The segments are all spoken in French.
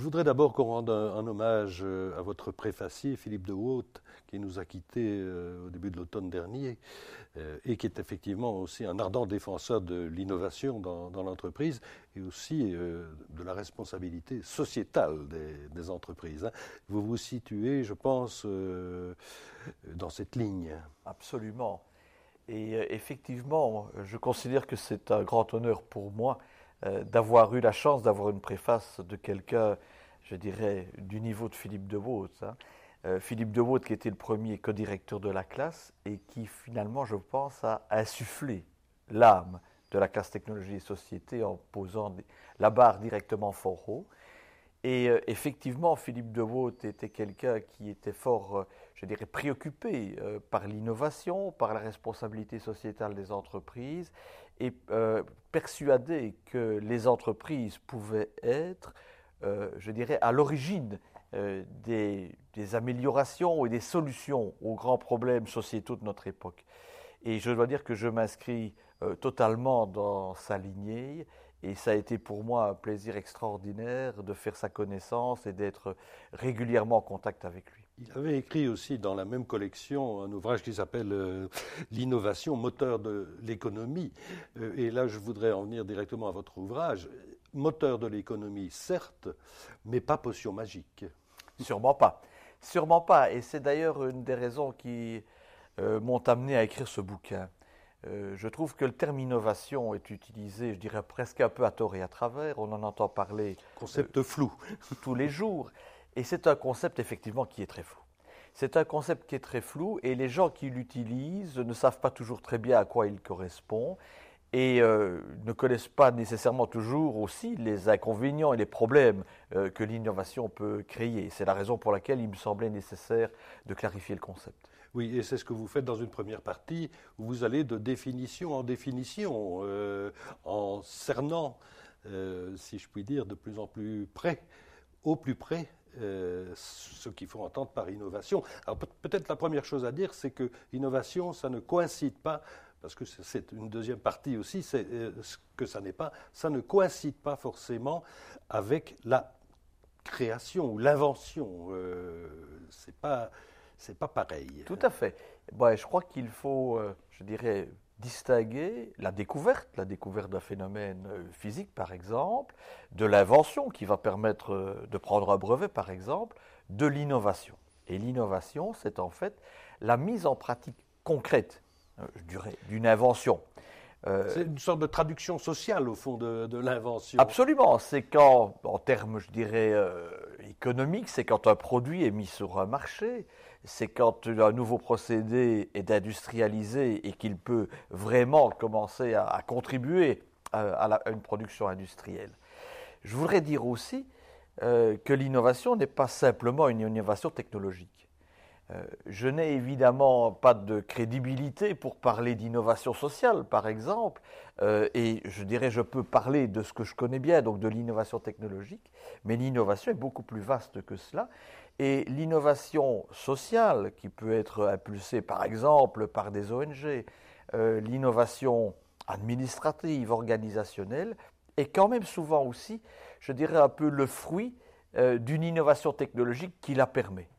Je voudrais d'abord qu'on rende un, hommage euh, à votre préfacier, Philippe de Haute, qui nous a quittés euh, au début de l'automne dernier euh, et qui est effectivement aussi un ardent défenseur de l'innovation dans, l'entreprise et aussi de la responsabilité sociétale des, entreprises. Hein. Vous vous situez, je pense, dans cette ligne. Absolument. Et effectivement, je considère que c'est un grand honneur pour moi euh, d'avoir eu la chance d'avoir une préface de quelqu'un, je dirais, du niveau de Philippe de Hein. Euh, Philippe de qui était le premier co-directeur de la classe et qui finalement, je pense, a insufflé l'âme de la classe technologie et société en posant la barre directement fort haut. Et euh, effectivement, Philippe de était quelqu'un qui était fort, je dirais, préoccupé par l'innovation, par la responsabilité sociétale des entreprises et euh, persuadé que les entreprises pouvaient être, euh, je dirais, à l'origine euh, des, améliorations et des solutions aux grands problèmes sociétaux de notre époque. Et je dois dire que je m'inscris totalement dans sa lignée et ça a été pour moi un plaisir extraordinaire de faire sa connaissance et d'être régulièrement en contact avec lui. Il avait écrit aussi dans la même collection un ouvrage qui s'appelle euh, L'innovation, moteur de l'économie. Euh, et là, je voudrais en venir directement à votre ouvrage. Moteur de l'économie, certes, mais pas potion magique. Sûrement pas. Sûrement pas. Et c'est d'ailleurs une des raisons qui euh, m'ont amené à écrire ce bouquin. je trouve que le terme innovation est utilisé, je dirais presque un peu à tort et à travers. On en entend parler. Concept flou. Tous les jours. Et c'est un concept effectivement qui est très flou. C'est un concept qui est très flou et les gens qui l'utilisent ne savent pas toujours très bien à quoi il correspond et euh, ne connaissent pas nécessairement toujours aussi les inconvénients et les problèmes euh, que l'innovation peut créer. C'est la raison pour laquelle il me semblait nécessaire de clarifier le concept. Oui, et c'est ce que vous faites dans une première partie où vous allez de définition en définition, euh, en cernant, si je puis dire, de plus en plus près, au plus près euh, ce qu'il faut entendre par innovation. Alors peut-être la première chose à dire, c'est que innovation, ça ne coïncide pas, parce que c'est une deuxième partie aussi, c'est euh, ce que ça n'est pas, ça ne coïncide pas forcément avec la création ou l'invention. Euh, c'est pas pas pareil. Tout à fait. Bon, je crois qu'il faut, je dirais, distinguer la découverte, la découverte d'un phénomène euh, physique par exemple, de l'invention qui va permettre euh, de prendre un brevet par exemple, de l'innovation. Et l'innovation, c'est en fait la mise en pratique concrète, euh, je dirais, d'une invention. c'est une sorte de traduction sociale au fond de, l'invention. Absolument. C'est quand, en termes, je dirais, économiques, c'est quand un produit est mis sur un marché, c'est quand un nouveau procédé est industrialisé et qu'il peut vraiment commencer à, contribuer à, une production industrielle. Je voudrais dire aussi euh, que l'innovation n'est pas simplement une innovation technologique. Euh, je n'ai évidemment pas de crédibilité pour parler d'innovation sociale, par exemple, euh, et je dirais je peux parler de ce que je connais bien, donc de l'innovation technologique, mais l'innovation est beaucoup plus vaste que cela, et l'innovation sociale, qui peut être impulsée par exemple par des ONG, euh, l'innovation administrative, organisationnelle, est quand même souvent aussi, je dirais, un peu le fruit euh, d'une innovation technologique qui la permet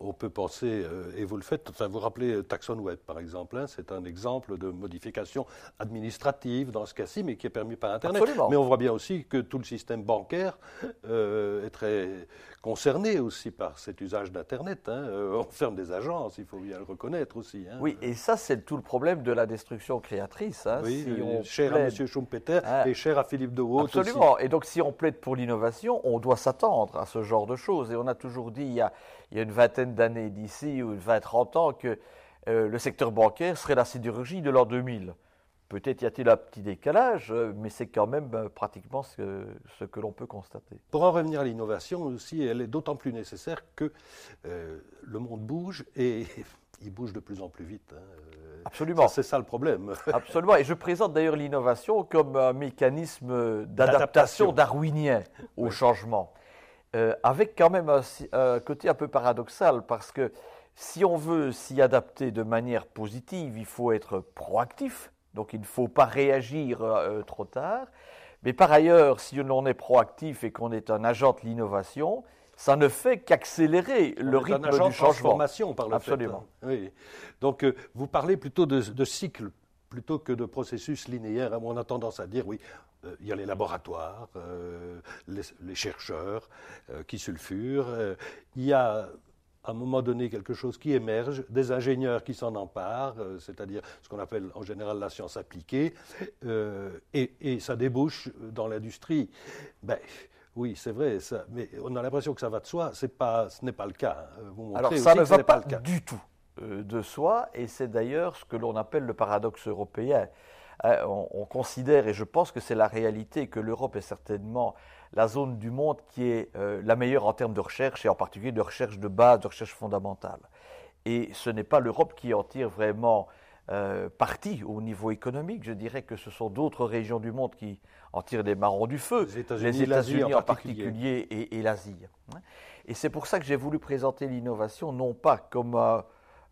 on peut penser, euh, et vous le faites, enfin, vous rappelez Taxon Web par exemple, hein, c'est un exemple de modification administrative dans ce cas-ci, mais qui est permis par Internet. Mais on voit bien aussi que tout le système bancaire euh, est très concerné aussi par cet usage d'Internet. Hein. Euh, on ferme des agences, il faut bien le reconnaître aussi. Hein. Oui, et ça c'est tout le problème de la destruction créatrice. oui, cher à M. Schumpeter ah. et cher à Philippe de Haut. Absolument, et donc si on plaide pour l'innovation, on doit s'attendre à ce genre de choses. Et on a toujours dit, il y a, il y a une vingtaine d'années d'ici, ou 20-30 ans, que euh, le secteur bancaire serait la sidérurgie de l'an 2000. Peut-être y a-t-il un petit décalage, euh, mais c'est quand même euh, pratiquement ce, ce que l'on peut constater. Pour en revenir à l'innovation aussi, elle est d'autant plus nécessaire que le monde bouge et il bouge de plus en plus vite. Hein. Absolument. C'est ça le problème. Absolument. Et je présente d'ailleurs l'innovation comme un mécanisme d'adaptation darwinien au changement. Euh, avec quand même un, côté un peu paradoxal, parce que si on veut s'y adapter de manière positive, il faut être proactif, donc il ne faut pas réagir euh, trop tard, Mais par ailleurs, si l'on est proactif et qu'on est un agent de l'innovation, ça ne fait qu'accélérer le rythme un agent du de changement. transformation par le Absolument. fait. hein. Oui. Donc, euh, vous parlez plutôt de, de cycle plutôt que de processus linéaire. On a tendance à dire, oui, euh, il y a les laboratoires, euh, les, les chercheurs euh, qui sulfurent, euh, il y a à un moment donné quelque chose qui émerge, des ingénieurs qui s'en emparent, euh, c'est-à-dire ce qu'on appelle en général la science appliquée, euh, et, et ça débouche dans l'industrie. Ben, oui, c'est vrai, ça, mais on a l'impression que ça va de soi. Pas, ce n'est pas le cas. hein. Vous Alors ça ne va pas le cas. du tout euh, de soi, et c'est d'ailleurs ce que l'on appelle le paradoxe européen. On, on considère, et je pense que c'est la réalité, que l'Europe est certainement la zone du monde qui est euh, la meilleure en termes de recherche, et en particulier de recherche de base, de recherche fondamentale. Et ce n'est pas l'Europe qui en tire vraiment euh, parti au niveau économique. Je dirais que ce sont d'autres régions du monde qui en tirent des marrons du feu. Les États-Unis, en en particulier. et, et l'Asie. Et c'est pour ça que j'ai voulu présenter l'innovation non pas comme un,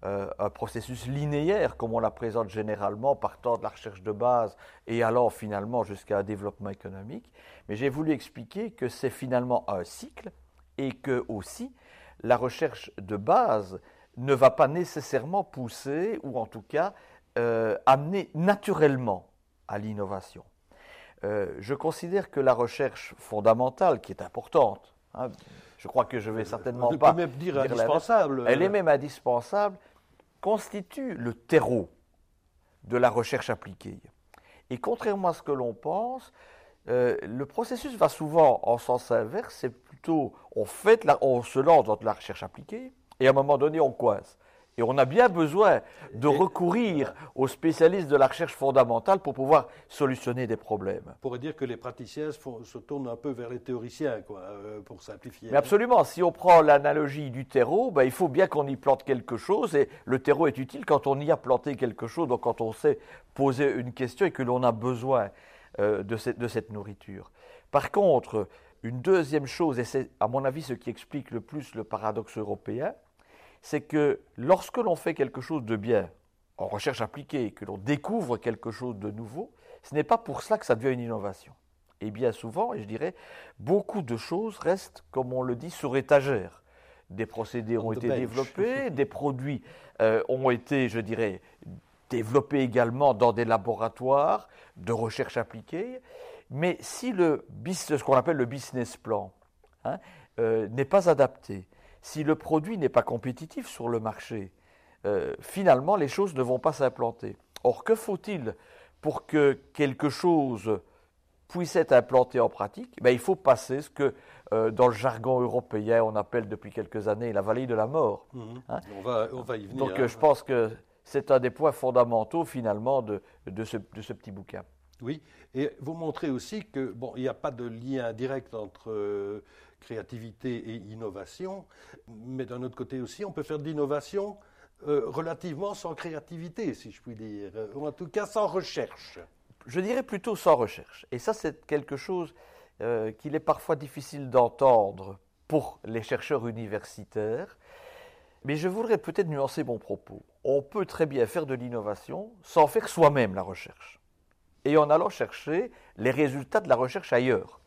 euh, un processus linéaire, comme on la présente généralement, partant de la recherche de base et allant finalement jusqu'à un développement économique, mais j'ai voulu expliquer que c'est finalement un cycle et que aussi la recherche de base ne va pas nécessairement pousser, ou en tout cas euh, amener naturellement à l'innovation. Euh, je considère que la recherche fondamentale, qui est importante, hein, je crois que je vais certainement pas même dire indispensable. elle est même indispensable, constitue le terreau de la recherche appliquée. Et contrairement à ce que l'on pense, euh, le processus va souvent en sens inverse, c'est plutôt on, fait on se lance dans de la recherche appliquée et à un moment donné on coince. Et on a bien besoin de recourir aux spécialistes de la recherche fondamentale pour pouvoir solutionner des problèmes. On pourrait dire que les praticiens se, tournent un peu vers les théoriciens, quoi, euh, pour simplifier. Mais absolument, si on prend l'analogie du terreau, ben, il faut bien qu'on y plante quelque chose, et le terreau est utile quand on y a planté quelque chose, donc quand on sait poser une question et que l'on a besoin euh, de, cette, de cette nourriture. Par contre, une deuxième chose, et c'est à mon avis ce qui explique le plus le paradoxe européen, c'est que lorsque l'on fait quelque chose de bien, en recherche appliquée, que l'on découvre quelque chose de nouveau, ce n'est pas pour cela que ça devient une innovation. Et bien souvent, et je dirais, beaucoup de choses restent, comme on le dit, sur étagère. Des procédés ont On été développés, des produits euh, ont été, je dirais, développés également dans des laboratoires de recherche appliquée. Mais si le, ce qu'on appelle le business plan hein, euh, n'est pas adapté, si le produit n'est pas compétitif sur le marché, euh, finalement, les choses ne vont pas s'implanter. Or, que faut-il pour que quelque chose puisse être implanté en pratique? Ben, Il faut passer ce que, euh, dans le jargon européen, on appelle depuis quelques années la vallée de la mort. Mhm. Hein? On, va, on va y venir. Donc, hein. je pense que c'est un des points fondamentaux, finalement, de, de, ce, de ce petit bouquin. Oui, et vous montrez aussi que bon, il n'y a pas de lien direct entre euh, créativité et innovation, mais d'un autre côté aussi, on peut faire de l'innovation euh, relativement sans créativité, si je puis dire, ou en tout cas sans recherche. Je dirais plutôt sans recherche. Et ça, c'est quelque chose euh, qu'il est parfois difficile d'entendre pour les chercheurs universitaires. Mais je voudrais peut-être nuancer mon propos. On peut très bien faire de l'innovation sans faire soi-même la recherche. Et en allant chercher les résultats de la recherche ailleurs.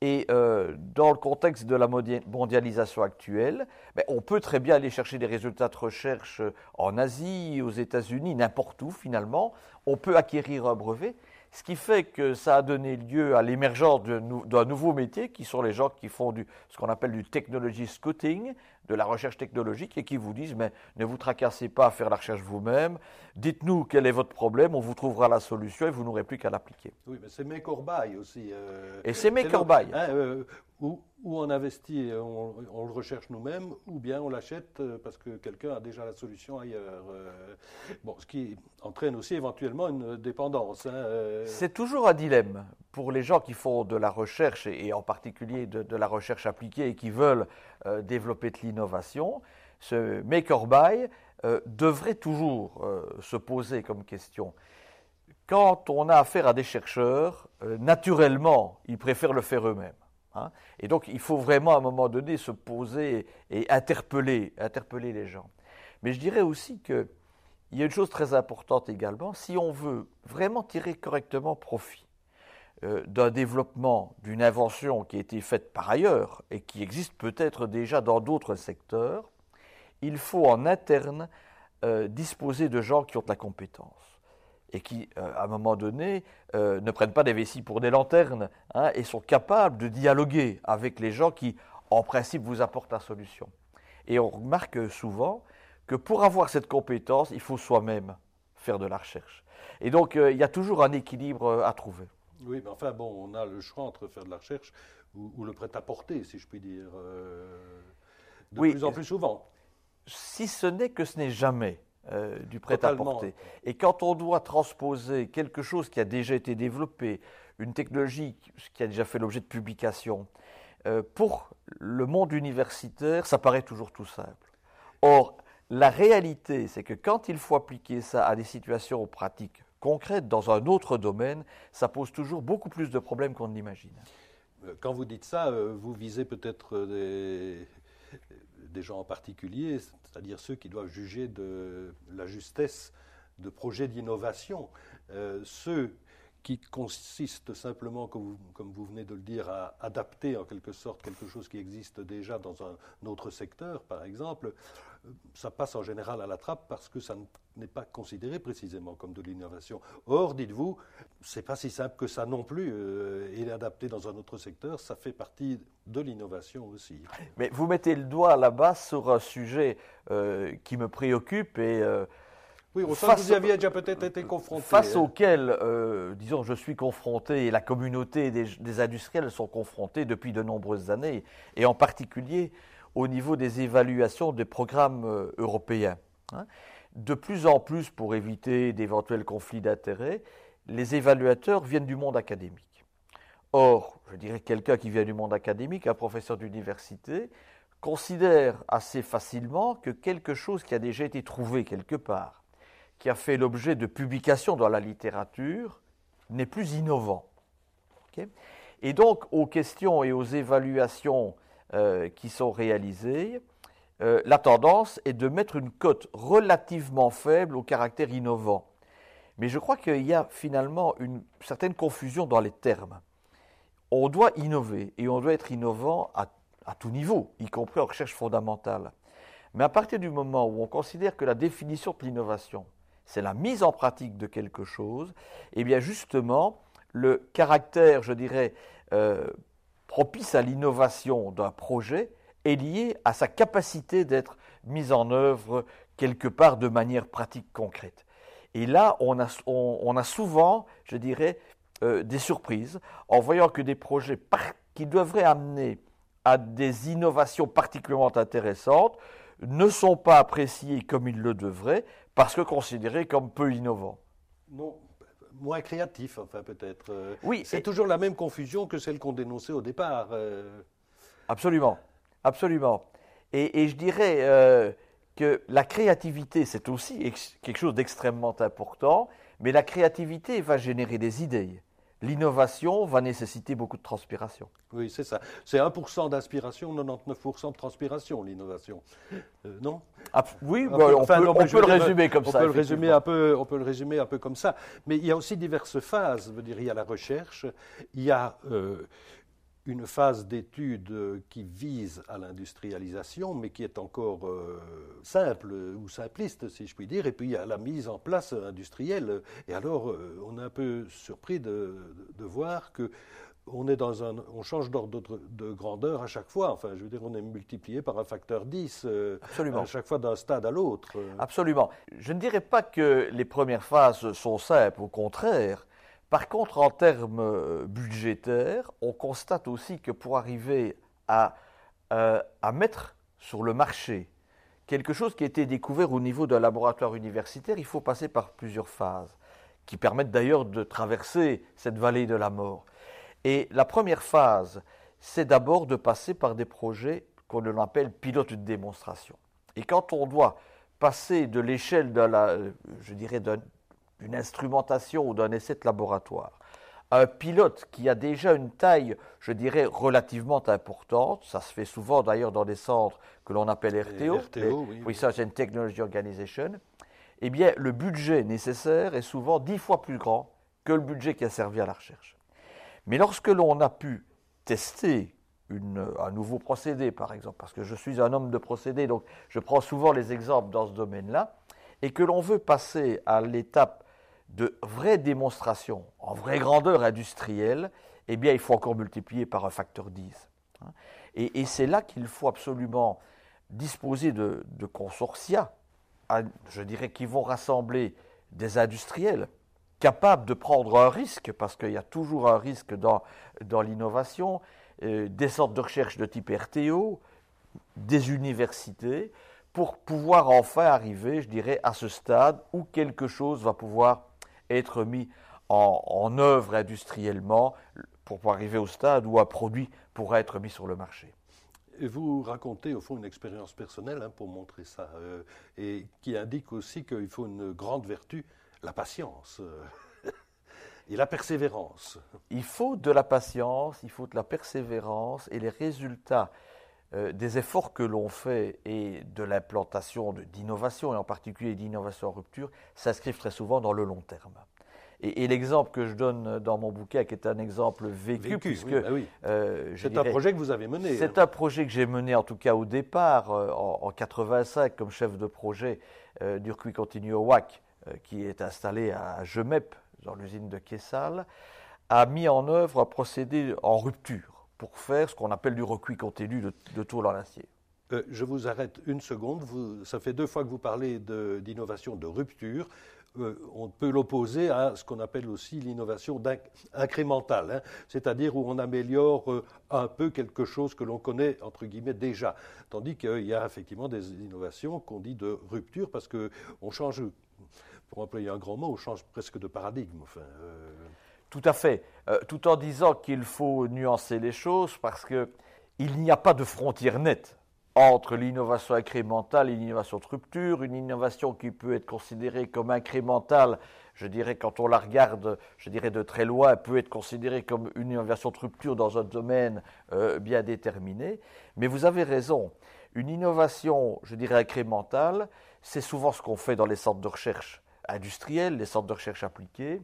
Et euh, dans le contexte de la mondialisation actuelle, ben, on peut très bien aller chercher des résultats de recherche en Asie, aux États-Unis, n'importe où finalement. On peut acquérir un brevet, ce qui fait que ça a donné lieu à l'émergence d'un nou- d'un nouveau métier qui sont les gens qui font ce qu'on appelle du technology scouting, de la recherche technologique, et qui vous disent mais ne vous tracassez pas à faire la recherche vous-même, dites-nous quel est votre problème, on vous trouvera la solution et vous n'aurez plus qu'à l'appliquer. Oui, mais c'est mes corbailles aussi. euh, Et c'est mes le- corbailles. hein, euh, où, où on investit, on, on le recherche nous-mêmes, ou bien on l'achète euh, parce que quelqu'un a déjà la solution ailleurs. euh. bon, ce qui entraîne aussi éventuellement une dépendance. hein. C'est toujours un dilemme pour les gens qui font de la recherche, et en particulier de, la recherche appliquée et qui veulent euh, développer de l'innovation. Ce make or buy euh, devrait toujours euh, se poser comme question. Quand on a affaire à des chercheurs, naturellement, ils préfèrent le faire eux-mêmes. hein. Et donc, il faut vraiment à un moment donné se poser et interpeller, interpeller les gens. Mais je dirais aussi que il y a une chose très importante également, si on veut vraiment tirer correctement profit d'un développement, d'une invention qui a été faite par ailleurs et qui existe peut-être déjà dans d'autres secteurs, il faut en interne euh, disposer de gens qui ont de la compétence et qui, euh, à un moment donné, ne prennent pas des vessies pour des lanternes hein, et sont capables de dialoguer avec les gens qui, en principe, vous apportent la solution. Et on remarque souvent que pour avoir cette compétence, il faut soi-même faire de la recherche. Et donc, il y a toujours un équilibre à trouver. Oui, mais enfin, bon, on a le choix entre faire de la recherche ou, le prêt-à-porter, si je puis dire, euh, de plus en plus souvent. Si ce n'est que ce n'est jamais euh, du prêt-à-porter. Et quand on doit transposer quelque chose qui a déjà été développé, une technologie qui a déjà fait l'objet de publications, euh, pour le monde universitaire, ça paraît toujours tout simple. Or, la réalité, c'est que quand il faut appliquer ça à des situations pratiques concrète dans un autre domaine, ça pose toujours beaucoup plus de problèmes qu'on ne l'imagine. Euh, quand vous dites ça, euh, vous visez peut-être des, des, gens en particulier, c'est-à-dire ceux qui doivent juger de la justesse de projets d'innovation. Euh, ceux qui consistent simplement, comme vous, venez de le dire, à adapter en quelque sorte quelque chose qui existe déjà dans un autre secteur, par exemple, ça passe en général à la trappe parce que ça n'est pas considéré précisément comme de l'innovation. Or, dites-vous, c'est pas si simple que ça non plus. Euh, et adapté dans un autre secteur, ça fait partie de l'innovation aussi. Mais vous mettez le doigt là-bas sur un sujet euh, qui me préoccupe et euh, oui, au que vous y aviez déjà peut-être été confronté. Face hein. auquel, disons, je suis confronté et la communauté des, des, industriels sont confrontés depuis de nombreuses années, et en particulier au niveau des évaluations des programmes euh, européens. Hein. De plus en plus, pour éviter d'éventuels conflits d'intérêts, les évaluateurs viennent du monde académique. Or, je dirais quelqu'un qui vient du monde académique, un professeur d'université, considère assez facilement que quelque chose qui a déjà été trouvé quelque part, qui a fait l'objet de publications dans la littérature, n'est plus innovant. et donc, aux questions et aux évaluations euh, qui sont réalisées, euh, la tendance est de mettre une cote relativement faible au caractère innovant. Mais je crois qu'il y a finalement une certaine confusion dans les termes. On doit innover et on doit être innovant à, tout niveau, y compris en recherche fondamentale. Mais à partir du moment où on considère que la définition de l'innovation, c'est la mise en pratique de quelque chose, eh bien justement, le caractère, je dirais, euh, propice à l'innovation d'un projet est lié à sa capacité d'être mise en œuvre quelque part de manière pratique concrète. Et là, on a, on, a souvent, je dirais, euh, des surprises en voyant que des projets qui devraient amener à des innovations particulièrement intéressantes ne sont pas appréciés comme ils le devraient parce que considérés comme peu innovants. Non, moins créatif, enfin peut-être. Euh. Oui. C'est toujours la même confusion que celle qu'on dénonçait au départ. Euh. Absolument, absolument. Et, je dirais euh, que la créativité, c'est aussi quelque chose d'extrêmement important, mais la créativité va générer des idées l'innovation va nécessiter beaucoup de transpiration. Oui, c'est ça. C'est 1% d'inspiration, 99% de transpiration, l'innovation. Euh, non? Ah, Oui, bah, on, peut, le résumer comme ça. Peut le résumer un peu, on peut le résumer un peu comme ça. Mais il y a aussi diverses phases. Je veux dire, il y a la recherche, il y a euh, une phase d'étude qui vise à l'industrialisation, mais qui est encore euh, simple ou simpliste, si je puis dire, et puis il y a la mise en place industrielle. Et alors, euh, on est un peu surpris de, voir que on, est dans un, on change d'ordre de, grandeur à chaque fois. Enfin, je veux dire, on est multiplié par un facteur 10 euh, à chaque fois d'un stade à l'autre. Absolument. Je ne dirais pas que les premières phases sont simples, au contraire. Par contre, en termes euh, budgétaires, on constate aussi que pour arriver à, euh, à mettre sur le marché quelque chose qui a été découvert au niveau d'un laboratoire universitaire, il faut passer par plusieurs phases, qui permettent d'ailleurs de traverser cette vallée de la mort. Et la première phase, c'est d'abord de passer par des projets qu'on appelle pilotes de démonstration. Et quand on doit passer de l'échelle la, je dirais, d'un d'une instrumentation ou d'un essai de laboratoire. Un pilote qui a déjà une taille, je dirais, relativement importante, ça se fait souvent d'ailleurs dans des centres que l'on appelle RTO, Research and Technology Organization, eh bien, le budget nécessaire est souvent dix fois plus grand que le budget qui a servi à la recherche. Mais lorsque l'on a pu tester un nouveau procédé, par exemple, parce que je suis un homme de procédé, donc je prends souvent les exemples dans ce domaine-là, et que l'on veut passer à l'étape de vraie démonstration, en vraie grandeur industrielle, eh bien, il faut encore multiplier par un facteur 10. Hein. Et, c'est là qu'il faut absolument disposer de, consortia, je dirais, qui vont rassembler des industriels capables de prendre un risque, parce qu'il y a toujours un risque dans, dans l'innovation, euh, des centres de recherche de type RTO, des universités, pour pouvoir enfin arriver, je dirais, à ce stade où quelque chose va pouvoir être mis en, en œuvre industriellement pour arriver au stade où un produit pourra être mis sur le marché. Et vous racontez au fond une expérience personnelle hein, pour montrer ça, euh, et qui indique aussi qu'il faut une grande vertu, la patience euh, et la persévérance. Il faut de la patience, il faut de la persévérance, et les résultats euh, des efforts que l'on fait et de l'implantation d'innovation, et en particulier d'innovation en rupture, s'inscrivent très souvent dans le long terme. Et, l'exemple que je donne dans mon bouquet, qui est un exemple vécu, puisque bah euh, c'est un projet que vous avez mené. C'est un projet que j'ai mené en tout cas au départ, euh, en, 85, comme chef de projet euh, du Recuit Continu au WAC, qui est installé à Gemep, dans l'usine de Kessal, a mis en œuvre un procédé en rupture pour faire ce qu'on appelle du recuit continu de, de tôle en acier. je vous arrête une seconde. Ça fait deux fois que vous parlez d'innovation de, rupture. Euh, on peut l'opposer à ce qu'on appelle aussi l'innovation incrémentale, hein. c'est-à-dire où on améliore euh, un peu quelque chose que l'on connaît, entre guillemets, déjà. Tandis qu'il y a effectivement des innovations qu'on dit de rupture, parce qu'on change, pour employer un grand mot, on change presque de paradigme. Euh. Tout à fait, tout en disant qu'il faut nuancer les choses, parce qu'il n'y a pas de frontière nette entre l'innovation incrémentale et l'innovation de rupture, une innovation qui peut être considérée comme incrémentale, je dirais quand on la regarde, je dirais de très loin, peut être considérée comme une innovation de rupture dans un domaine euh, bien déterminé. Mais vous avez raison, une innovation, je dirais incrémentale, c'est souvent ce qu'on fait dans les centres de recherche industriels, les centres de recherche appliqués.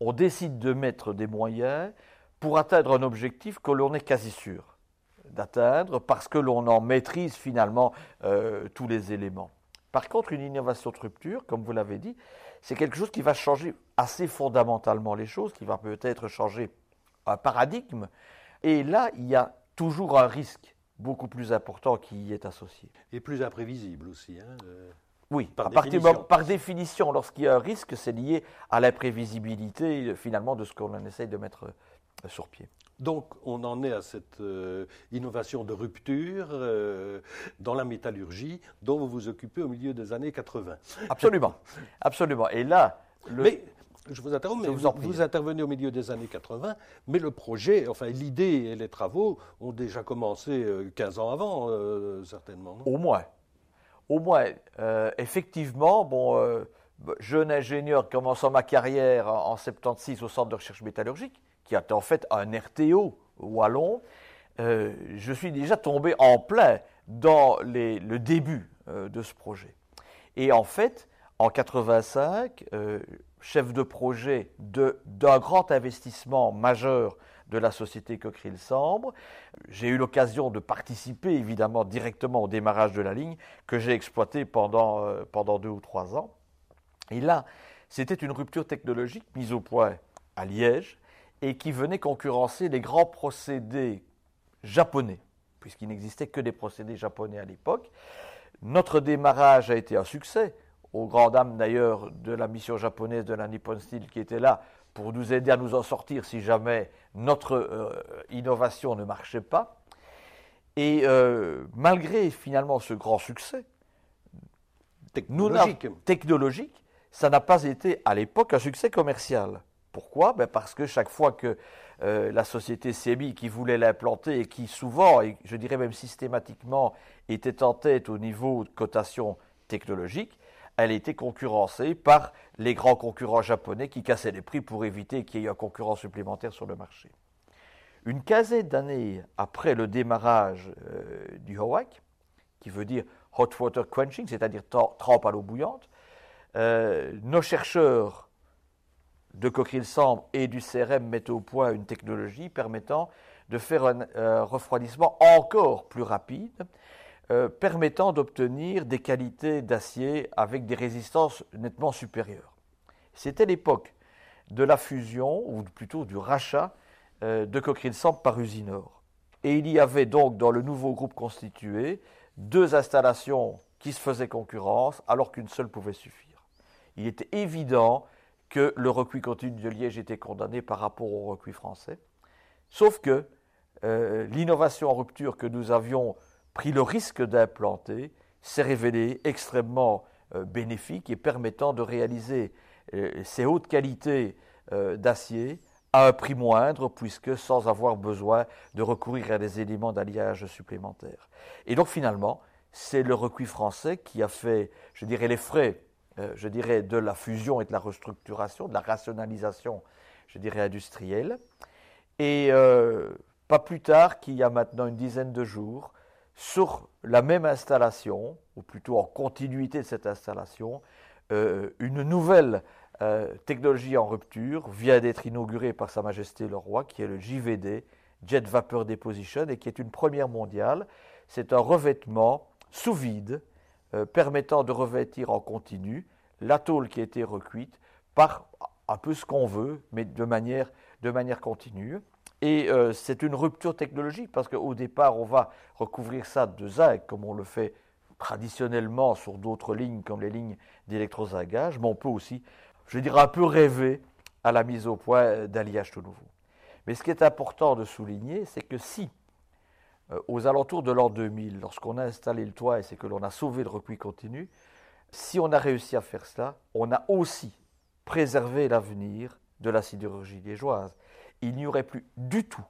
On décide de mettre des moyens pour atteindre un objectif que l'on est quasi sûr d'atteindre parce que l'on en maîtrise finalement euh, tous les éléments. Par contre, une innovation de rupture, comme vous l'avez dit, c'est quelque chose qui va changer assez fondamentalement les choses, qui va peut-être changer un paradigme. Et là, il y a toujours un risque beaucoup plus important qui y est associé. Et plus imprévisible aussi. Hein, oui, par, définition. par définition, lorsqu'il y a un risque, c'est lié à l'imprévisibilité finalement de ce qu'on essaye de mettre sur pied. Donc on en est à cette euh, innovation de rupture euh, dans la métallurgie dont vous vous occupez au milieu des années 80. Absolument, absolument. Et là, mais je vous interromps, mais vous, intervenez au milieu des années 80, mais le projet, enfin l'idée et les travaux ont déjà commencé 15 euh, ans avant, certainement. Au moins, au moins. effectivement, bon, jeune ingénieur commençant ma carrière en, en 76 au Centre de recherche métallurgique qui était en fait un RTO wallon, euh, je suis déjà tombé en plein dans le début euh, de ce projet. Et en fait, en 85, euh, chef de projet d'un grand investissement majeur de la société Cockerill-Sambre, j'ai eu l'occasion de participer évidemment directement au démarrage de la ligne que j'ai exploité pendant, pendant deux ou trois ans. Et là, c'était une rupture technologique mise au point à Liège, et qui venait concurrencer les grands procédés japonais, puisqu'il n'existait que des procédés japonais à l'époque. Notre démarrage a été un succès, aux grandes dames d'ailleurs de la mission japonaise de la Nippon Steel qui était là pour nous aider à nous en sortir si jamais notre euh, innovation ne marchait pas. Et euh, malgré finalement ce grand succès technologique, technologique ça n'a pas été à l'époque un succès commercial. Pourquoi? Ben Parce que chaque fois que euh, la société CMI qui voulait l'implanter et qui souvent, et je dirais même systématiquement, était en tête au niveau de cotation technologique, elle était concurrencée par les grands concurrents japonais qui cassaient les prix pour éviter qu'il y ait un concurrent supplémentaire sur le marché. Une quinzaine d'années après le démarrage euh, du HOAC, qui veut dire Hot Water Quenching, c'est-à-dire trempe à l'eau bouillante, euh, nos chercheurs de Cockerill-Sambre et du CRM mettent au point une technologie permettant de faire un refroidissement encore plus rapide, euh, permettant d'obtenir des qualités d'acier avec des résistances nettement supérieures. C'était l'époque de la fusion, ou plutôt du rachat euh, de Cockerill-Sambre par Usinor. Et il y avait donc dans le nouveau groupe constitué deux installations qui se faisaient concurrence alors qu'une seule pouvait suffire. Il était évident que le recuit continu de Liège était condamné par rapport au recuit français, sauf que euh, l'innovation en rupture que nous avions pris le risque d'implanter s'est révélée extrêmement euh, bénéfique et permettant de réaliser euh, ces hautes qualités d'acier à un prix moindre, puisque sans avoir besoin de recourir à des éléments d'alliage supplémentaires. Et donc finalement, c'est le recuit français qui a fait, je dirais, les frais, je dirais, de la fusion et de la restructuration, de la rationalisation, je dirais, industrielle. Et pas plus tard qu'il y a maintenant une dizaine de jours, sur la même installation, ou plutôt en continuité de cette installation, euh, une nouvelle euh, technologie en rupture vient d'être inaugurée par Sa Majesté le Roi, qui est le JVD, Jet Vapor Deposition, et qui est une première mondiale. C'est un revêtement sous vide euh, permettant de revêtir en continu la tôle qui a été recuite par un peu ce qu'on veut, mais de manière, de manière continue. Et euh, c'est une rupture technologique parce qu'au départ, on va recouvrir ça de zinc, comme on le fait traditionnellement sur d'autres lignes, comme les lignes d'électrozagage, mais on peut aussi, je dirais, un peu rêver à la mise au point d'alliage tout nouveau. Mais ce qui est important de souligner, c'est que si, euh, aux alentours de l'an 2000, lorsqu'on a installé le toit et c'est que l'on a sauvé le recuit continu, si on a réussi à faire cela, on a aussi préservé l'avenir de la sidérurgie liégeoise il n'y aurait plus du tout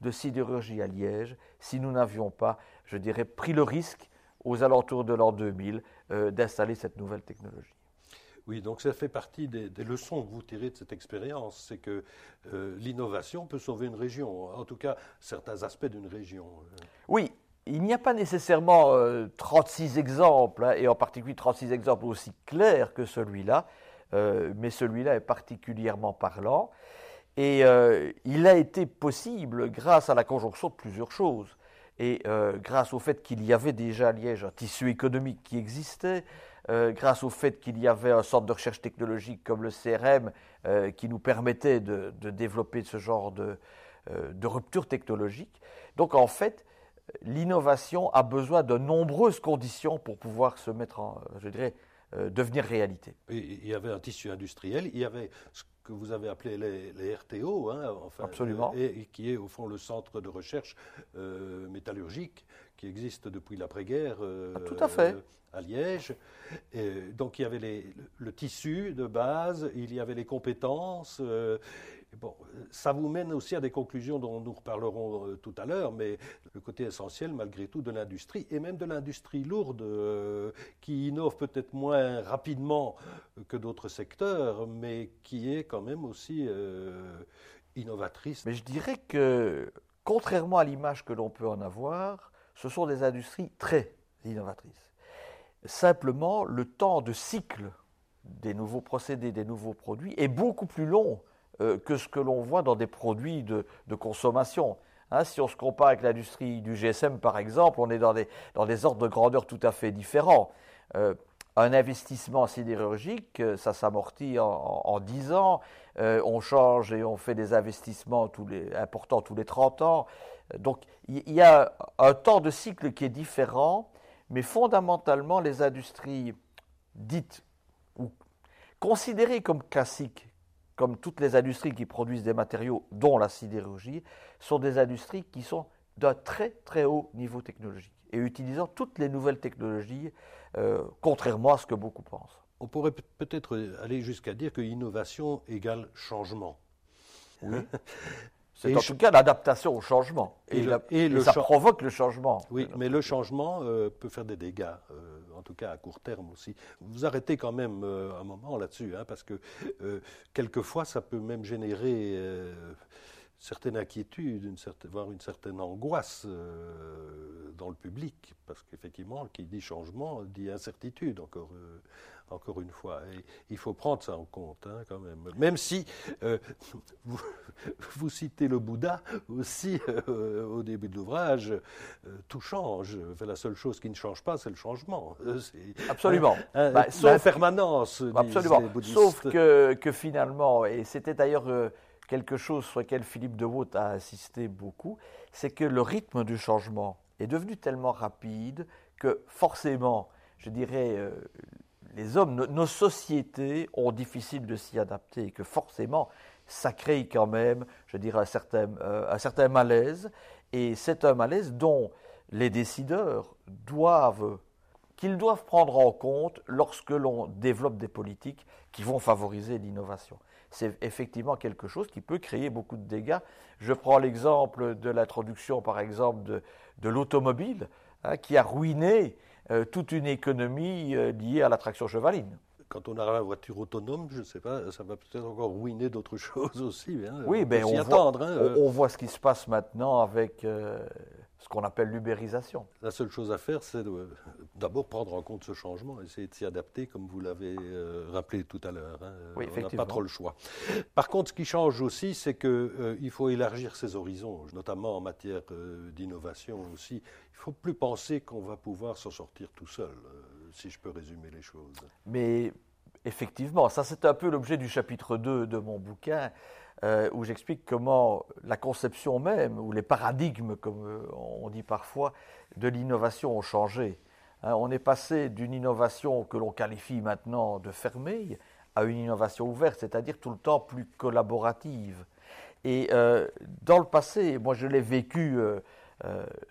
de sidérurgie à Liège si nous n'avions pas, je dirais, pris le risque aux alentours de l'an 2000 euh, d'installer cette nouvelle technologie. Oui, donc ça fait partie des, leçons que vous tirez de cette expérience, c'est que euh, l'innovation peut sauver une région, en tout cas certains aspects d'une région. Oui, il n'y a pas nécessairement 36 euh, exemples, hein, et en particulier 36 exemples aussi clairs que celui-là, mais celui-là est particulièrement parlant. Et euh, il a été possible grâce à la conjonction de plusieurs choses. Et euh, grâce au fait qu'il y avait déjà à Liège un tissu économique qui existait, euh, grâce au fait qu'il y avait un centre de recherche technologique comme le CRM qui nous permettait de, développer ce genre de, de, rupture technologique. Donc en fait, l'innovation a besoin de nombreuses conditions pour pouvoir se mettre en, je dirais, devenir réalité. il y avait un tissu industriel, il y avait ce que vous avez appelé les, RTO, hein, enfin, Absolument. Et, qui est au fond le centre de recherche euh, métallurgique qui existe depuis l'après-guerre euh, Tout à, fait. à Liège. Et donc il y avait les, le tissu de base, il y avait les compétences, euh, Bon, ça vous mène aussi à des conclusions dont nous reparlerons euh, tout à l'heure, mais le côté essentiel malgré tout de l'industrie, et même de l'industrie lourde, euh, qui innove peut-être moins rapidement que d'autres secteurs, mais qui est quand même aussi euh, innovatrice. Mais je dirais que, contrairement à l'image que l'on peut en avoir, ce sont des industries très innovatrices. Simplement, le temps de cycle des nouveaux procédés, des nouveaux produits est beaucoup plus long euh, que ce que l'on voit dans des produits de, consommation. Hein, si on se compare avec l'industrie du GSM, par exemple, on est dans des, dans des ordres de grandeur tout à fait différents. Euh, un investissement sidérurgique, euh, ça s'amortit en, en, 10 ans. on change et on fait des investissements importants tous les 30 ans. Donc il y, a un temps de cycle qui est différent, mais fondamentalement, les industries dites ou considérées comme classiques, comme toutes les industries qui produisent des matériaux, dont la sidérurgie, sont des industries qui sont d'un très très haut niveau technologique et utilisant toutes les nouvelles technologies, euh, contrairement à ce que beaucoup pensent. On pourrait peut-être aller jusqu'à dire que innovation égale changement. Oui. C'est en tout cas l'adaptation au changement. Et, ça provoque le changement. Oui, mais le changement euh, peut faire des dégâts, euh, en tout cas à court terme aussi. Vous arrêtez quand même euh, un moment là-dessus, hein, parce que quelquefois ça peut même générer certaine inquiétude, une certaine, voire une certaine angoisse euh, dans le public, parce qu'effectivement, qui dit changement dit incertitude, encore, euh, encore une fois. Et il faut prendre ça en compte, hein, quand même. Même si euh, vous, citez le Bouddha aussi au début de l'ouvrage, tout change. la seule chose qui ne change pas, c'est le changement. Absolument. Bah, sauf, permanence. Absolument. Sauf que, que finalement, et c'était d'ailleurs quelque chose sur lequel Philippe de Waut a insisté beaucoup, c'est que le rythme du changement est devenu tellement rapide que forcément, je dirais, euh, les hommes, nos sociétés ont difficile de s'y adapter et que forcément, ça crée quand même, je dirais, un certain, euh, un certain malaise. Et c'est un malaise dont les décideurs doivent, qu'ils doivent prendre en compte lorsque l'on développe des politiques qui vont favoriser l'innovation c'est effectivement quelque chose qui peut créer beaucoup de dégâts. Je prends l'exemple de l'introduction, par exemple, de, l'automobile, hein, qui a ruiné euh, toute une économie euh, liée à l'attraction chevaline quand on aura la voiture autonome, je ne sais pas, ça va peut-être encore ruiner d'autres choses aussi. Hein. Oui, ben on, attendre, voit, hein, on, voit ce qui se passe maintenant avec euh, ce qu'on appelle l'ubérisation. La seule chose à faire, c'est d'abord prendre en compte ce changement, essayer de s'y adapter, comme vous l'avez euh, rappelé tout à l'heure. Hein. Oui, on n'a pas trop le choix. Par contre, ce qui change aussi, c'est qu'il euh, faut élargir ses horizons, notamment en matière euh, d'innovation aussi. Il ne faut plus penser qu'on va pouvoir s'en sortir tout seul, si je peux résumer les choses. Mais effectivement, ça c'est un peu l'objet du chapitre 2 de mon bouquin. Euh, où j'explique comment la conception même, ou les paradigmes, comme euh, on dit parfois, de l'innovation ont changé. Hein, on est passé d'une innovation que l'on qualifie maintenant de fermée à une innovation ouverte, c'est-à-dire tout le temps plus collaborative. Et euh, dans le passé, moi je l'ai vécu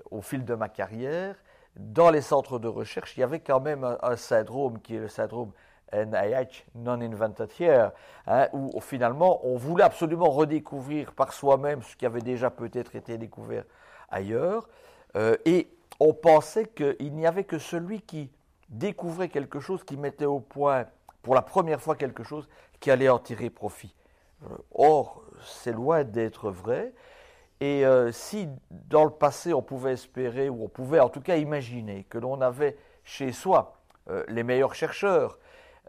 au fil de ma carrière, dans les centres de recherche, il y avait quand même un syndrome qui est le syndrome NIH, Non-Invented Here, hein, où finalement on voulait absolument redécouvrir par soi-même ce qui avait déjà peut-être été découvert ailleurs, euh, et on pensait qu'il n'y avait que celui qui découvrait quelque chose, qui mettait au point pour la première fois quelque chose, qui allait en tirer profit. Euh, or, c'est loin d'être vrai. Et euh, si dans le passé on pouvait espérer, ou on pouvait en tout cas imaginer que l'on avait chez soi les meilleurs chercheurs,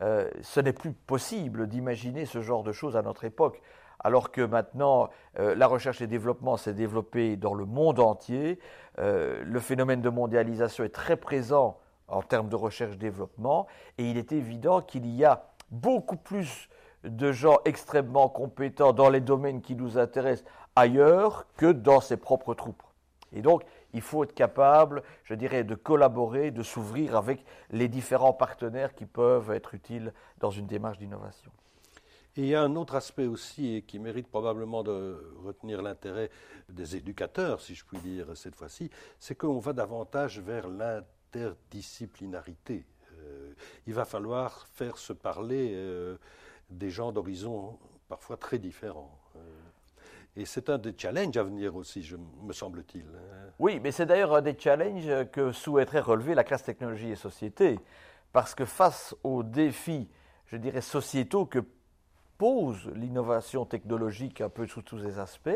euh, ce n'est plus possible d'imaginer ce genre de choses à notre époque, alors que maintenant euh, la recherche et développement s'est développé dans le monde entier, euh, le phénomène de mondialisation est très présent en termes de recherche-développement, et il est évident qu'il y a beaucoup plus de gens extrêmement compétents dans les domaines qui nous intéressent ailleurs que dans ses propres troupes. Et donc, il faut être capable, je dirais, de collaborer, de s'ouvrir avec les différents partenaires qui peuvent être utiles dans une démarche d'innovation. Et il y a un autre aspect aussi et qui mérite probablement de retenir l'intérêt des éducateurs, si je puis dire cette fois-ci, c'est qu'on va davantage vers l'interdisciplinarité. Euh, il va falloir faire se parler euh, des gens d'horizons parfois très différents. Et c'est un des challenges à venir aussi, je, me semble-t-il. Hein. Oui, mais c'est d'ailleurs un des challenges que souhaiterait relever la classe technologie et société. Parce que face aux défis, je dirais, sociétaux que pose l'innovation technologique un peu sous tous ses aspects,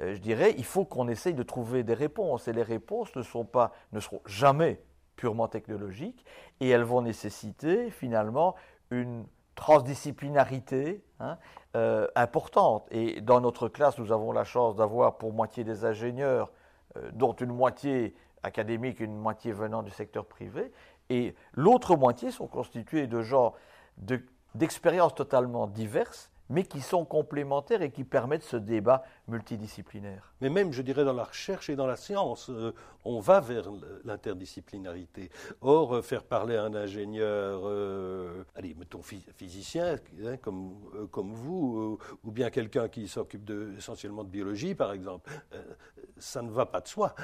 euh, je dirais, il faut qu'on essaye de trouver des réponses. Et les réponses ne, sont pas, ne seront jamais purement technologiques et elles vont nécessiter finalement une transdisciplinarité hein, euh, importante. Et dans notre classe, nous avons la chance d'avoir pour moitié des ingénieurs, euh, dont une moitié académique, une moitié venant du secteur privé. Et l'autre moitié sont constitués de gens d'expériences totalement diverses mais qui sont complémentaires et qui permettent ce débat multidisciplinaire. Mais même, je dirais, dans la recherche et dans la science, euh, on va vers l'interdisciplinarité. Or, euh, faire parler un ingénieur, euh, allez, mettons physicien, hein, comme, comme vous, ou bien quelqu'un qui s'occupe essentiellement de biologie, par exemple, ça ne va pas de soi.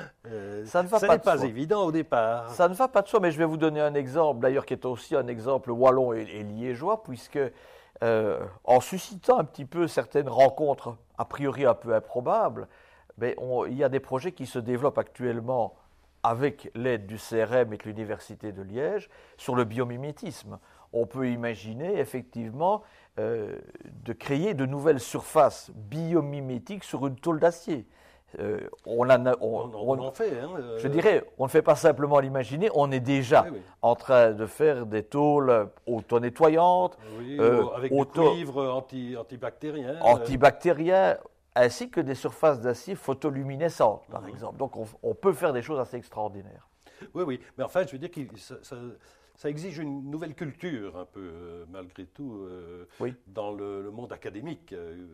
ça ne va pas, pas évident au départ. Ça ne va pas de soi, mais je vais vous donner un exemple, d'ailleurs, qui est aussi un exemple wallon et, et liégeois, puisque euh, en suscitant un petit peu certaines rencontres a priori un peu improbables, mais il y a des projets qui se développent actuellement avec l'aide du CRM et de l'Université de Liège sur le biomimétisme. on peut imaginer effectivement euh, de créer de nouvelles surfaces biomimétiques sur une tôle d'acier. Euh, on, en, fait. Hein, euh. Je dirais, on ne fait pas simplement l'imaginer, on est déjà en train de faire des tôles auto-nettoyantes, avec du cuivre anti, antibactérien. Antibactérien, ainsi que des surfaces d'acier photoluminescentes, par mhm. exemple. Donc on, peut faire des choses assez extraordinaires. Oui, oui, mais enfin, je veux dire que ça, exige une nouvelle culture, un peu, euh, malgré tout, euh, dans le, monde académique. Euh,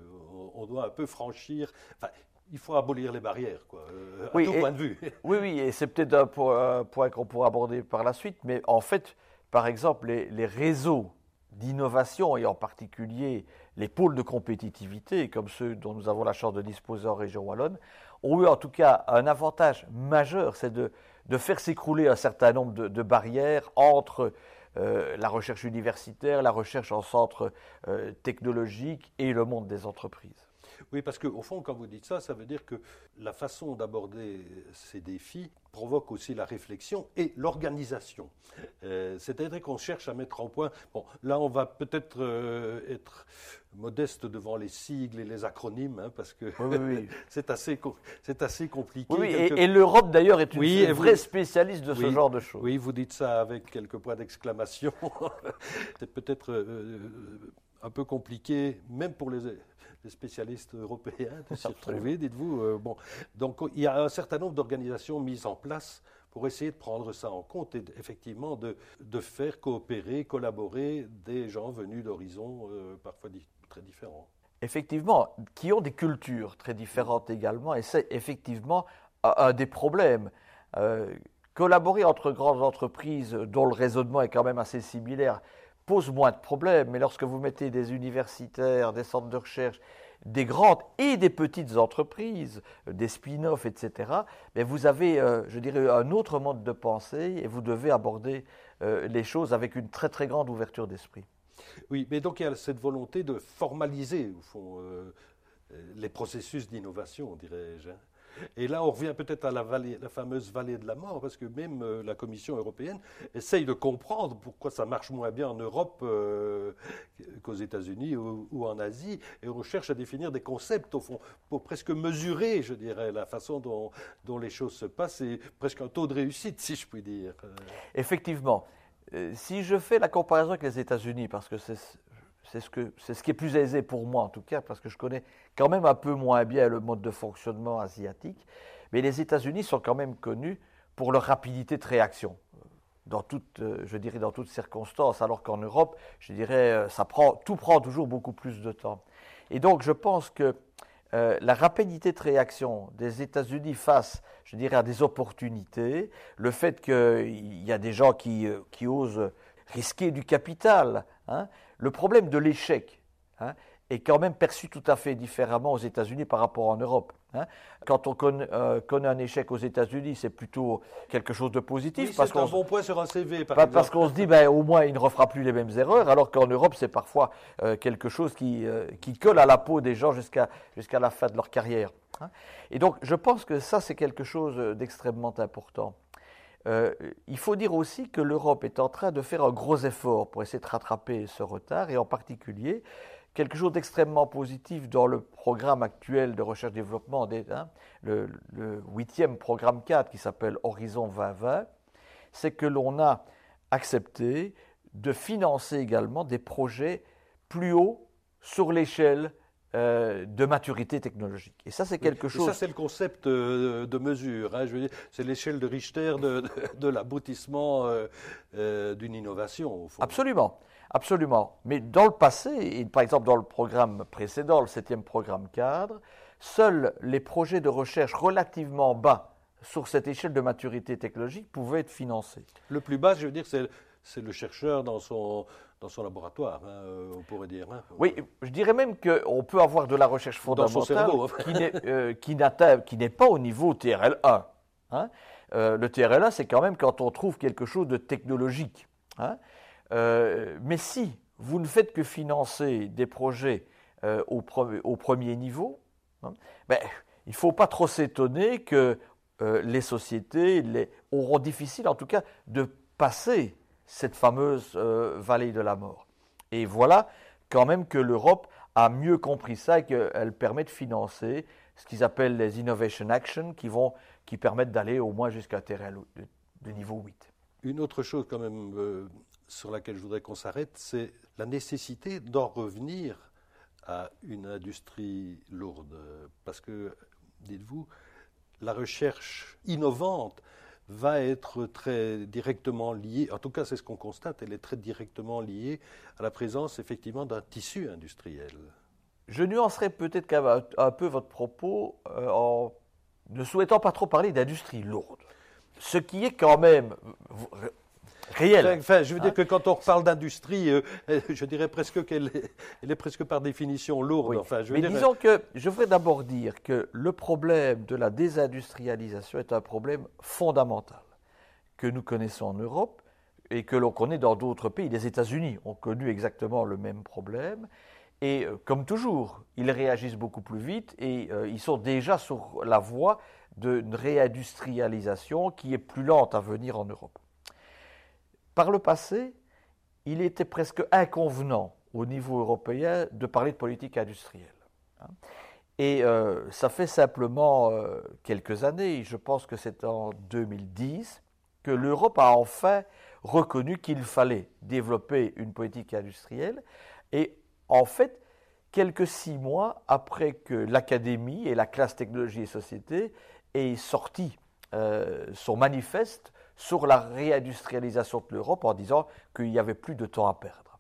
on, doit un peu franchir. Enfin, il faut abolir les barrières, quoi, à tout point de vue. Oui, oui, et c'est peut-être un, point qu'on pourra aborder par la suite, mais en fait, par exemple, les, réseaux d'innovation, et en particulier les pôles de compétitivité, comme ceux dont nous avons la chance de disposer en région wallonne, ont eu en tout cas un avantage majeur, c'est de, de faire s'écrouler un certain nombre de, barrières entre euh, la recherche universitaire, la recherche en centre euh, technologique et le monde des entreprises. Oui, parce qu'au fond, quand vous dites ça, ça veut dire que la façon d'aborder ces défis provoque aussi la réflexion et l'organisation. Euh, c'est-à-dire qu'on cherche à mettre en point. Bon, là, on va peut-être euh, être modeste devant les sigles et les acronymes, hein, parce que c'est assez, c'est assez compliqué. Oui, et, l'Europe d'ailleurs est une vraie spécialiste de ce genre de choses. Oui, vous dites ça avec quelques points d'exclamation. c'est peut-être euh, un peu compliqué, même pour les les spécialistes européens de s'y retrouver, dites-vous. Euh, bon, donc il y a un certain nombre d'organisations mises en place pour essayer de prendre ça en compte et effectivement de, de, faire coopérer, collaborer des gens venus d'horizons euh, parfois très différents. Effectivement, qui ont des cultures très différentes également, et c'est effectivement un, des problèmes. Euh, collaborer entre grandes entreprises dont le raisonnement est quand même assez similaire, pose moins de problèmes. Mais lorsque vous mettez des universitaires, des centres de recherche, des grandes et des petites entreprises, des spin-offs, etc., mais vous avez, euh, je dirais, un autre mode de pensée et vous devez aborder euh, les choses avec une très très grande ouverture d'esprit. Oui, mais donc il y a cette volonté de formaliser, au fond, euh, les processus d'innovation, dirais-je. Et là, on revient peut-être à la, fameuse vallée de la mort, parce que même euh, la Commission européenne essaye de comprendre pourquoi ça marche moins bien en Europe euh, qu'aux États-Unis ou, en Asie, et on cherche à définir des concepts, au fond, pour presque mesurer, je dirais, la façon dont, dont les choses se passent, et presque un taux de réussite, si je puis dire. Effectivement. Euh, si je fais la comparaison avec les États-Unis, parce que c'est c'est ce, que, c'est ce qui est plus aisé pour moi en tout cas, parce que je connais quand même un peu moins bien le mode de fonctionnement asiatique. Mais les États-Unis sont quand même connus pour leur rapidité de réaction, dans toute, euh, je dirais dans toutes circonstances, alors qu'en Europe, je dirais, euh, ça prend, tout prend toujours beaucoup plus de temps. Et donc je pense que euh, la rapidité de réaction des États-Unis face, je dirais, à des opportunités, le fait qu'il y a des gens qui, qui osent risquer du capital, hein, le problème de l'échec hein, est quand même perçu tout à fait différemment aux États-Unis par rapport en Europe. Hein. Quand on euh, connaît, un échec aux États-Unis, c'est plutôt quelque chose de positif. c'est un bon point sur un CV, par Parce qu'on se dit, ben, au moins, il ne refera plus les mêmes erreurs, alors qu'en Europe, c'est parfois euh, quelque chose qui, euh, qui, colle à la peau des gens jusqu'à jusqu'à la fin de leur carrière. Hein. Et donc, je pense que ça, c'est quelque chose d'extrêmement important. Euh, il faut dire aussi que l'Europe est en train de faire un gros effort pour essayer de rattraper ce retard, et en particulier quelque chose d'extrêmement positif dans le programme actuel de recherche-développement, hein, le, huitième programme 4 qui s'appelle Horizon 2020, c'est que l'on a accepté de financer également des projets plus hauts sur l'échelle euh, de maturité technologique. Et ça, c'est quelque chose. ça, c'est le concept euh, de mesure. Hein, je veux dire, c'est l'échelle de Richter de, de, l'aboutissement euh, d'une innovation. Au fond. Absolument, absolument. Mais dans le passé, et par exemple dans le programme précédent, le septième programme cadre, seuls les projets de recherche relativement bas sur cette échelle de maturité technologique pouvaient être financés. Le plus bas, je veux dire, c'est le chercheur dans son dans son laboratoire, hein, euh, on pourrait dire. Hein. Oui, je dirais même qu'on peut avoir de la recherche fondamentale euh, qui n'est pas au niveau TRL1. Hein. Euh, le TRL1, c'est quand même quand on trouve quelque chose de technologique. mais si vous ne faites que financer des projets au, au, premier niveau, ben, il ne faut pas trop s'étonner que les sociétés les, auront difficile, en tout cas, de passer cette fameuse euh, vallée de la mort. Et voilà quand même que l'Europe a mieux compris ça et qu'elle permet de financer ce qu'ils appellent les Innovation Action qui, vont, qui permettent d'aller au moins jusqu'à terrain de, niveau 8. Une autre chose quand même euh, sur laquelle je voudrais qu'on s'arrête, c'est la nécessité d'en revenir à une industrie lourde. Parce que, dites-vous, la recherche innovante va être très directement liée, en tout cas c'est ce qu'on constate, elle est très directement liée à la présence effectivement d'un tissu industriel. Je nuancerai peut-être un peu votre propos euh, en ne souhaitant pas trop parler d'industrie lourde. Ce qui est quand même réel. Enfin, je veux dire hein que quand on parle d'industrie, euh, je dirais presque qu'elle est, elle est presque par définition lourde. Enfin, je Mais disons que je voudrais d'abord dire que le problème de la désindustrialisation est un problème fondamental que nous connaissons en Europe et que l'on connaît dans d'autres pays. Les États-Unis ont connu exactement le même problème. Et euh, comme toujours, ils réagissent beaucoup plus vite et euh, ils sont déjà sur la voie d'une réindustrialisation qui est plus lente à venir en Europe. Par le passé, il était presque inconvenant au niveau européen de parler de politique industrielle. Hein. Et euh, ça fait simplement quelques années, je pense que c'est en 2010, que l'Europe a enfin reconnu qu'il fallait développer une politique industrielle et en fait, quelques six mois après que l'Académie et la classe technologie et société aient sorti euh, son manifeste sur la réindustrialisation de l'Europe en disant qu'il n'y avait plus de temps à perdre.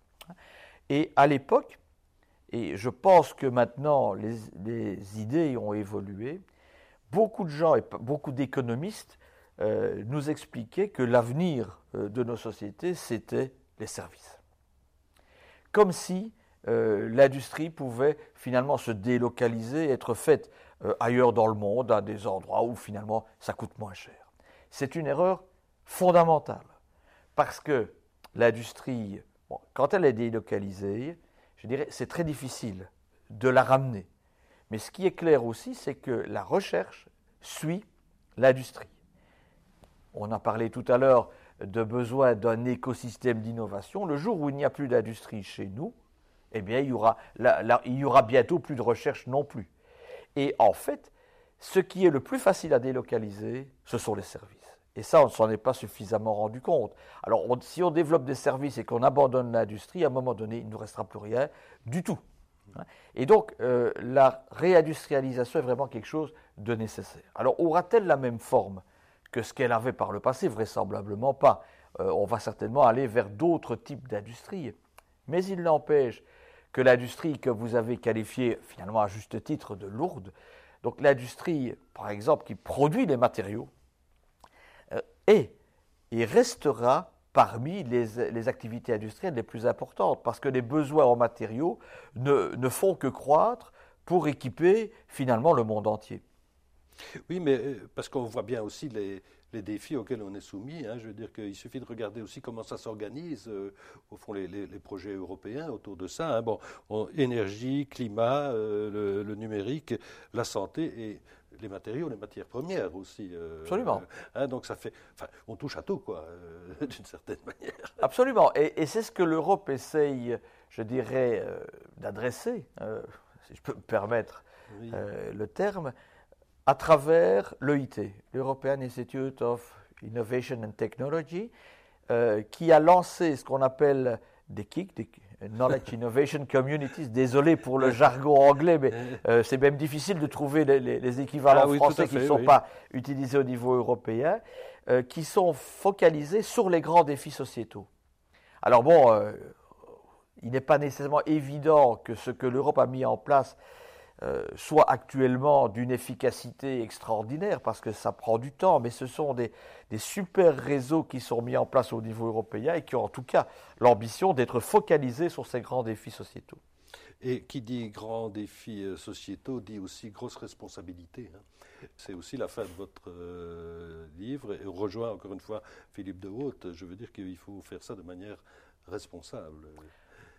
Et à l'époque, et je pense que maintenant les, idées ont évolué, beaucoup de gens et beaucoup d'économistes euh, nous expliquaient que l'avenir euh, de nos sociétés, c'était les services. Comme si euh, l'industrie pouvait finalement se délocaliser, être faite ailleurs dans le monde, à des endroits où finalement ça coûte moins cher. C'est une erreur fondamentale, parce que l'industrie, quand elle est délocalisée, je dirais, c'est très difficile de la ramener. Mais ce qui est clair aussi, c'est que la recherche suit l'industrie. On a parlé tout à l'heure de besoin d'un écosystème d'innovation. Le jour où il n'y a plus d'industrie chez nous, eh bien, il y, il y aura bientôt plus de recherche non plus. Et en fait, ce qui est le plus facile à délocaliser, ce sont les services. Et ça, on ne s'en est pas suffisamment rendu compte. Alors, si on développe des services et qu'on abandonne l'industrie, à un moment donné, il ne nous restera plus rien du tout. Et donc, euh, la réindustrialisation est vraiment quelque chose de nécessaire. Alors, aura-t-elle la même forme que ce qu'elle avait par le passé? Vraisemblablement pas. Euh, on va certainement aller vers d'autres types d'industries. Mais il n'empêche que l'industrie que vous avez qualifiée finalement à juste titre de lourde, donc l'industrie par exemple qui produit les matériaux, et restera parmi les, activités industrielles les plus importantes, parce que les besoins en matériaux ne, ne font que croître pour équiper finalement le monde entier. Oui, mais euh, parce qu'on voit bien aussi les, les défis auxquels on est soumis. Hein. Je veux dire qu'il suffit de regarder aussi comment ça s'organise, euh, au fond, les, projets européens autour de ça. Hein. Bon, énergie, climat, euh, le, numérique, la santé et les matériaux, les matières premières aussi. Euh, Absolument. Hein. donc ça fait, enfin, on touche à tout, quoi, d'une certaine manière. Absolument. Et, c'est ce que l'Europe essaye, je dirais, d'adresser, si je peux me permettre le terme à travers l'EIT, l'European Institute of Innovation and Technology, euh, qui a lancé ce qu'on appelle des KIC, des Knowledge Innovation Communities. Désolé pour le jargon anglais, mais euh, c'est même difficile de trouver les, équivalents ah français qui ne sont pas utilisés au niveau européen, euh, qui sont focalisés sur les grands défis sociétaux. Alors bon, il n'est pas nécessairement évident que ce que l'Europe a mis en place euh, soit actuellement d'une efficacité extraordinaire parce que ça prend du temps, mais ce sont des, super réseaux qui sont mis en place au niveau européen et qui ont en tout cas l'ambition d'être focalisés sur ces grands défis sociétaux. Et qui dit grands défis euh, sociétaux dit aussi grosse responsabilité. Hein. C'est aussi la fin de votre euh, livre et rejoint encore une fois Philippe de Haute. Je veux dire qu'il faut faire ça de manière responsable.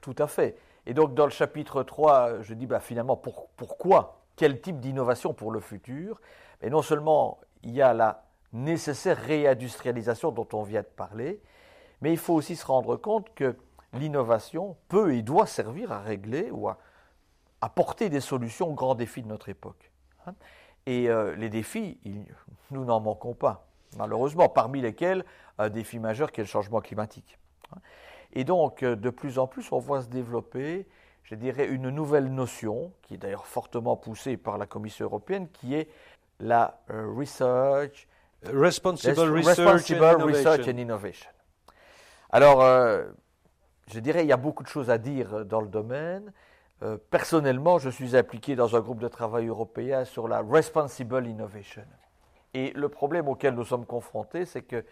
Tout à fait. Et donc dans le chapitre 3, je dis bah, finalement pourquoi? Quel type d'innovation pour le futur? Et non seulement il y a la nécessaire réindustrialisation dont on vient de parler, Mais il faut aussi se rendre compte que l'innovation peut et doit servir à régler ou à apporter des solutions aux grands défis de notre époque. Hein. Et euh, les défis, nous n'en manquons pas, malheureusement, parmi lesquels un défi majeur qui est le changement climatique. Et donc, euh, de plus en plus, on voit se développer, je dirais, une nouvelle notion, qui est d'ailleurs fortement poussée par la Commission européenne, qui est la euh, research, responsible, research, and innovation. Alors, je dirais, il y a beaucoup de choses à dire dans le domaine. Euh, personnellement, je suis impliqué dans un groupe de travail européen sur la responsible innovation. Et le problème auquel nous sommes confrontés, c'est que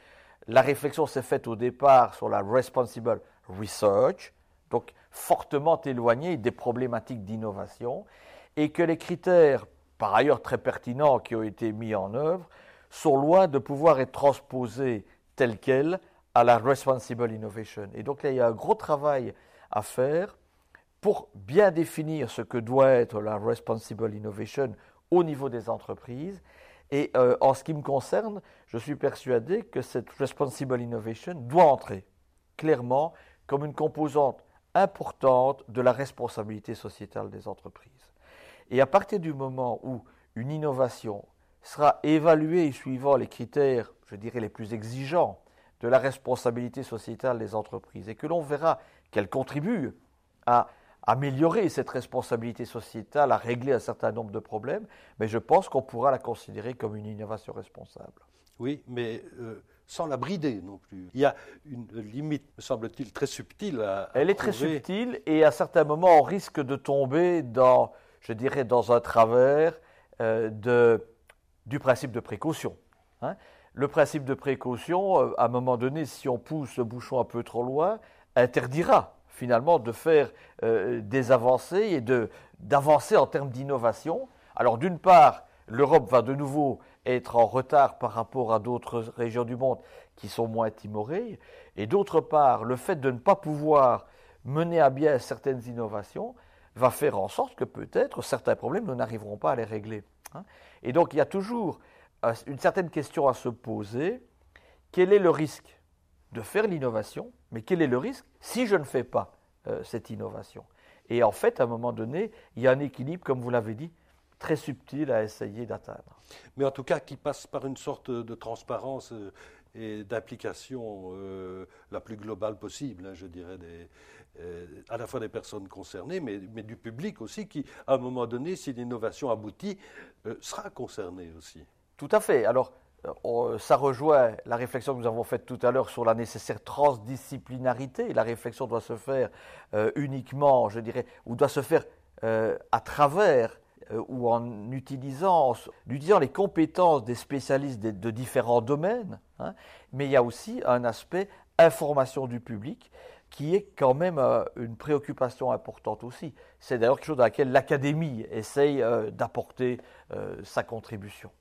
la réflexion s'est faite au départ sur la responsible research, donc fortement éloignée des problématiques d'innovation, et que les critères, par ailleurs très pertinents, qui ont été mis en œuvre, sont loin de pouvoir être transposés tels quels à la responsible innovation. Et donc là, il y a un gros travail à faire pour bien définir ce que doit être la responsible innovation au niveau des entreprises. Et euh, en ce qui me concerne, je suis persuadé que cette responsible innovation doit entrer clairement comme une composante importante de la responsabilité sociétale des entreprises. Et à partir du moment où une innovation sera évaluée suivant les critères, je dirais, les plus exigeants de la responsabilité sociétale des entreprises et que l'on verra qu'elle contribue à améliorer cette responsabilité sociétale, à régler un certain nombre de problèmes, mais je pense qu'on pourra la considérer comme une innovation responsable. Oui, mais euh, sans la brider non plus. Il y a une limite, me semble-t-il, très subtile à, Elle est très subtile et à certains moments on risque de tomber dans, je dirais, dans un travers euh, de, du principe de précaution. Hein. Le principe de précaution, euh, à un moment donné, si on pousse le bouchon un peu trop loin, interdira finalement de faire euh, des avancées et de, d'avancer en termes d'innovation. Alors d'une part, l'Europe va de nouveau être en retard par rapport à d'autres régions du monde qui sont moins timorées, et d'autre part, le fait de ne pas pouvoir mener à bien certaines innovations va faire en sorte que peut-être certains problèmes, nous n'arriverons pas à les régler. Hein. Et donc il y a toujours euh, une certaine question à se poser. Quel est le risque de faire l'innovation, mais quel est le risque si je ne fais pas euh, cette innovation Et en fait, à un moment donné, il y a un équilibre, comme vous l'avez dit, très subtil à essayer d'atteindre. Mais en tout cas, qui passe par une sorte de transparence euh, et d'implication euh, la plus globale possible, hein, je dirais, à la fois des personnes concernées, mais, mais, du public aussi, qui, à un moment donné, si l'innovation aboutit, sera concerné aussi. Tout à fait. Alors, ça rejoint la réflexion que nous avons faite tout à l'heure sur la nécessaire transdisciplinarité. La réflexion doit se faire euh, uniquement, je dirais, ou doit se faire euh, à travers ou en utilisant, utilisant, les compétences des spécialistes de, différents domaines. Hein. mais il y a aussi un aspect information du public qui est quand même une préoccupation importante aussi. C'est d'ailleurs quelque chose dans laquelle l'Académie essaye d'apporter sa contribution.